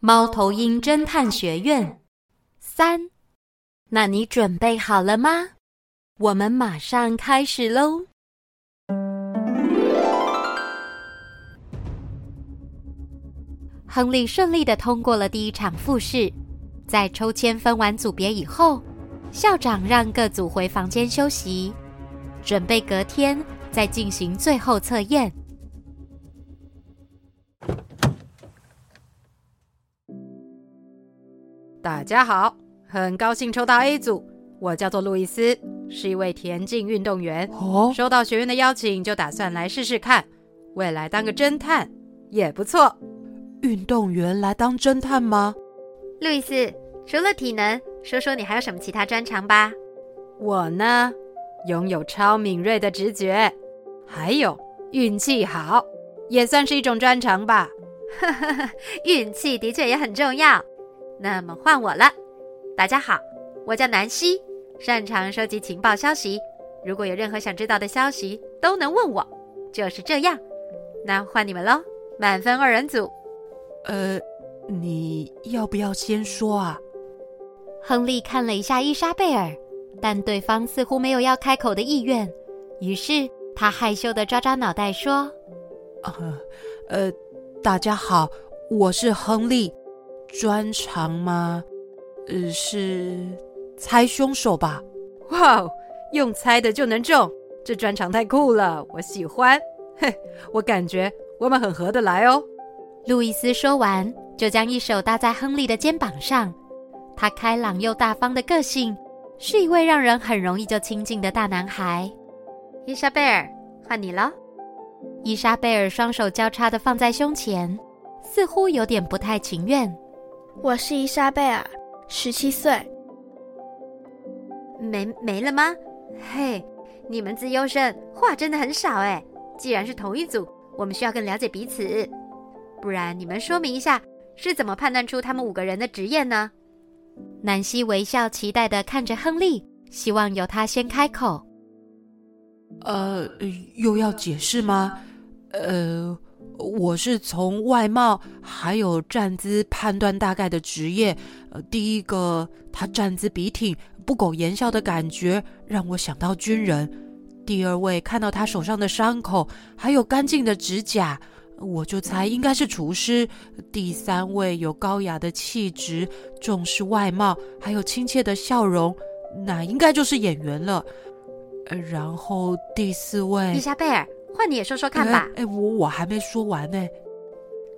猫头鹰侦探学院三，那你准备好了吗？我们马上开始喽！亨利顺利的通过了第一场复试，在抽签分完组别以后，校长让各组回房间休息，准备隔天再进行最后测验。大家好，很高兴抽到 A 组，我叫做路易斯，是一位田径运动员。哦，收到学院的邀请，就打算来试试看，未来当个侦探也不错。运动员来当侦探吗？路易斯，除了体能，说说你还有什么其他专长吧？我呢，拥有超敏锐的直觉，还有运气好，也算是一种专长吧。呵呵呵，运气的确也很重要。那么换我了，大家好，我叫南希，擅长收集情报消息。如果有任何想知道的消息，都能问我，就是这样。那换你们喽，满分二人组。呃，你要不要先说啊？亨利看了一下伊莎贝尔，但对方似乎没有要开口的意愿，于是他害羞的抓抓脑袋说：“呃，呃，大家好，我是亨利。”专长吗？呃，是猜凶手吧？哇哦，用猜的就能中，这专长太酷了，我喜欢。嘿，我感觉我们很合得来哦。路易斯说完，就将一手搭在亨利的肩膀上。他开朗又大方的个性，是一位让人很容易就亲近的大男孩。伊莎贝尔，换你了。伊莎贝尔双手交叉的放在胸前，似乎有点不太情愿。我是伊莎贝尔，十七岁。没没了吗？嘿，你们自优生话真的很少哎。既然是同一组，我们需要更了解彼此。不然你们说明一下，是怎么判断出他们五个人的职业呢？南希微笑期待的看着亨利，希望由他先开口。呃，又要解释吗？呃。我是从外貌还有站姿判断大概的职业。呃，第一个，他站姿笔挺，不苟言笑的感觉让我想到军人。第二位，看到他手上的伤口还有干净的指甲，我就猜应该是厨师。第三位，有高雅的气质，重视外貌还有亲切的笑容，那应该就是演员了。呃，然后第四位，伊莎贝尔。换你也说说看吧。哎，我我还没说完呢。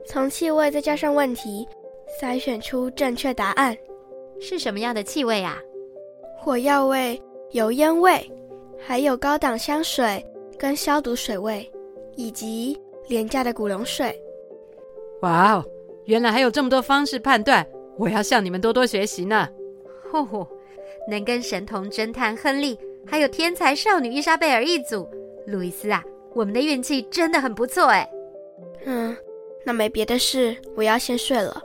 从气味再加上问题，筛选出正确答案。是什么样的气味啊？火药味、油烟味，还有高档香水跟消毒水味，以及廉价的古龙水。哇哦，原来还有这么多方式判断，我要向你们多多学习呢。吼吼，能跟神童侦探亨利，还有天才少女伊莎贝尔一组，路易斯啊。我们的运气真的很不错哎。嗯，那没别的事，我要先睡了。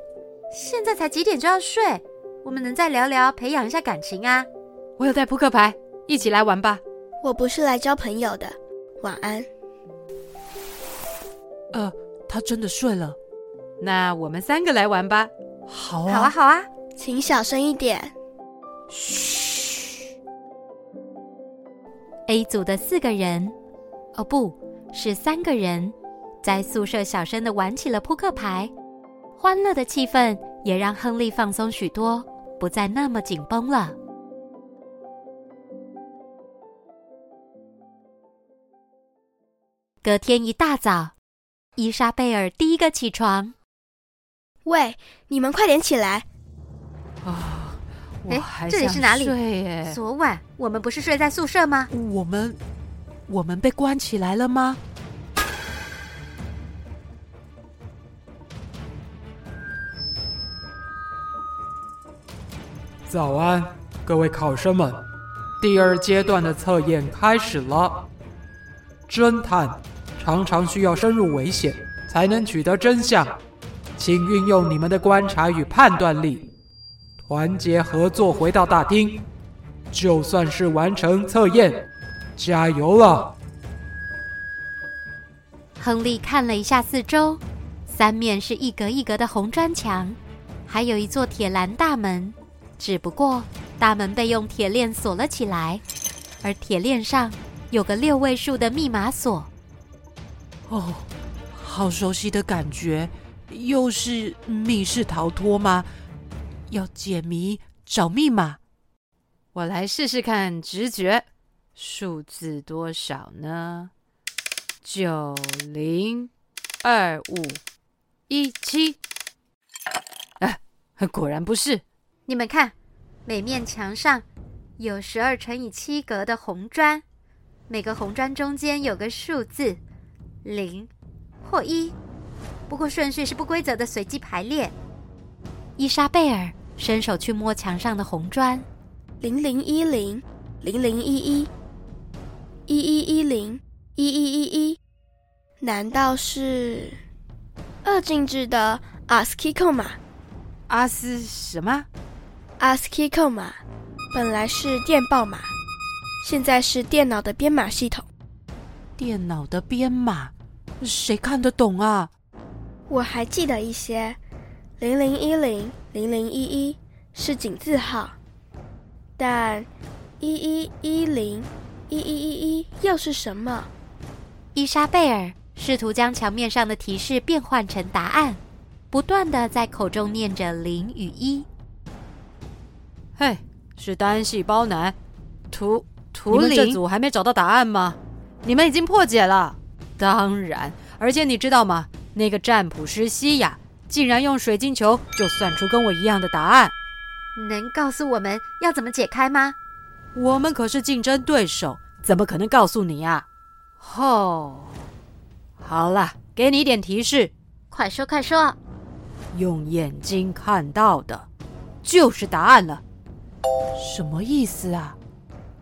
现在才几点就要睡？我们能再聊聊，培养一下感情啊。我有带扑克牌，一起来玩吧。我不是来交朋友的。晚安。呃，他真的睡了。那我们三个来玩吧。好啊，好啊，好啊，请小声一点。嘘。A 组的四个人。哦，不是三个人，在宿舍小声的玩起了扑克牌，欢乐的气氛也让亨利放松许多，不再那么紧绷了。隔天一大早，伊莎贝尔第一个起床。喂，你们快点起来！啊，哎，这里是哪里？昨晚我们不是睡在宿舍吗？我们。我们被关起来了吗？早安，各位考生们！第二阶段的测验开始了。侦探常常需要深入危险，才能取得真相。请运用你们的观察与判断力，团结合作回到大厅。就算是完成测验，加油了！亨利看了一下四周，三面是一格一格的红砖墙，还有一座铁栏大门。只不过大门被用铁链锁了起来，而铁链上有个六位数的密码锁。哦，好熟悉的感觉，又是密室逃脱吗？要解谜找密码？我来试试看直觉，数字多少呢？九零二五一七。哎，果然不是。你们看，每面墙上有十二乘以七格的红砖，每个红砖中间有个数字零或一，不过顺序是不规则的随机排列。伊莎贝尔伸手去摸墙上的红砖，零零一零零零一一一一一零一一一一，难道是二进制的阿斯基扣码？阿斯什么？ASCII 扣码本来是电报码，现在是电脑的编码系统。电脑的编码，谁看得懂啊？我还记得一些，零零一零零零一一是井字号，但一一一零一一一一又是什么？伊莎贝尔试图将墙面上的提示变换成答案，不断的在口中念着零与一。嘿，是单细胞男，图图灵，你们这组还没找到答案吗？你们已经破解了，当然，而且你知道吗？那个占卜师西雅竟然用水晶球就算出跟我一样的答案，能告诉我们要怎么解开吗？我们可是竞争对手，怎么可能告诉你啊？哦，好了，给你一点提示，快说快说，用眼睛看到的，就是答案了。什么意思啊？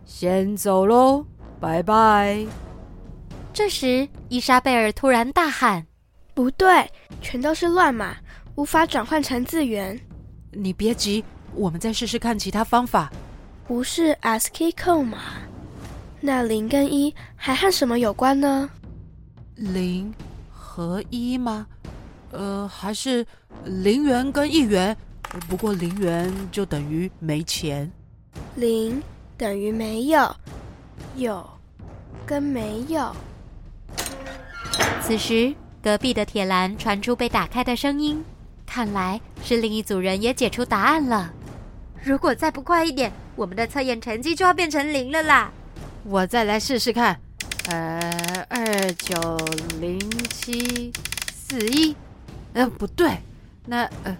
先走喽，拜拜。这时，伊莎贝尔突然大喊：“不对，全都是乱码，无法转换成字源。”你别急，我们再试试看其他方法。不是 ASCII 那零跟一还和什么有关呢？零和一吗？呃，还是零元跟一元？不过零元就等于没钱，零等于没有，有跟没有。此时，隔壁的铁栏传出被打开的声音，看来是另一组人也解出答案了。如果再不快一点，我们的测验成绩就要变成零了啦！我再来试试看，呃，二九零七四一，呃，不对，那呃。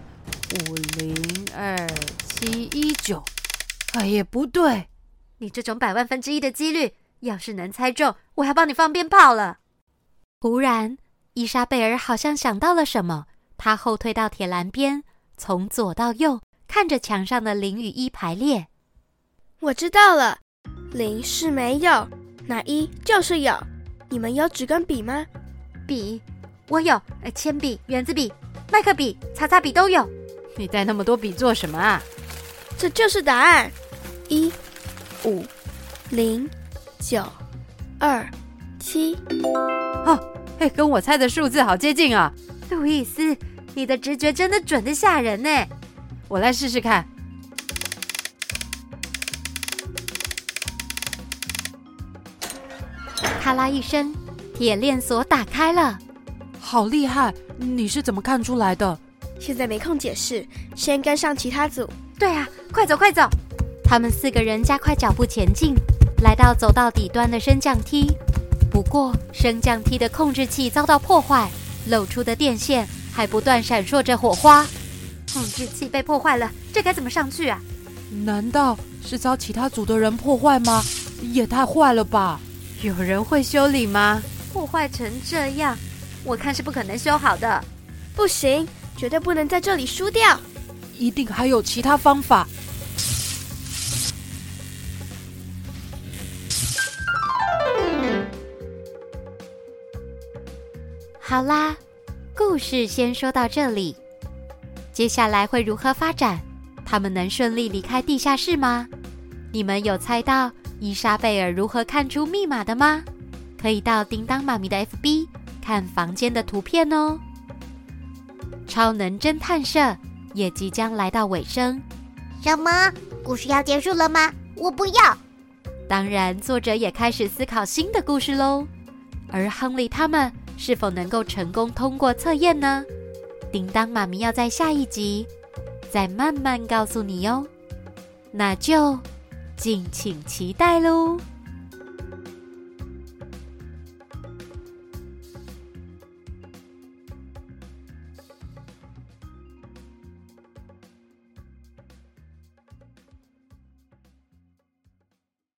五零二七一九，哎也，不对！你这种百万分之一的几率，要是能猜中，我还帮你放鞭炮了。忽然，伊莎贝尔好像想到了什么，她后退到铁栏边，从左到右看着墙上的零与一排列。我知道了，零是没有，那一就是有。你们有纸跟笔吗？笔，我有。呃，铅笔、圆子笔、麦克笔、擦擦笔都有。你带那么多笔做什么啊？这就是答案，一五零九二七。哦，哎，跟我猜的数字好接近啊！路易斯，你的直觉真的准的吓人呢。我来试试看。咔啦一声，铁链锁打开了。好厉害！你是怎么看出来的？现在没空解释，先跟上其他组。对啊，快走快走！他们四个人加快脚步前进，来到走到底端的升降梯。不过，升降梯的控制器遭到破坏，露出的电线还不断闪烁着火花。控制器被破坏了这该怎么上去啊？难道是遭其他组的人破坏吗？也太坏了吧！有人会修理吗？破坏成这样我看是不可能修好的。不行绝对不能在这里输掉。一定还有其他方法。好啦故事先说到这里。接下来会如何发展？他们能顺利离开地下室吗？你们有猜到伊莎贝尔如何看出密码的吗？可以到叮当妈咪的 FB 看房间的图片哦。超能侦探社也即将来到尾声。什么？故事要结束了吗？我不要。当然，作者也开始思考新的故事喽。而亨利他们是否能够成功通过测验呢？叮当妈咪要在下一集再慢慢告诉你哟。那就敬请期待喽。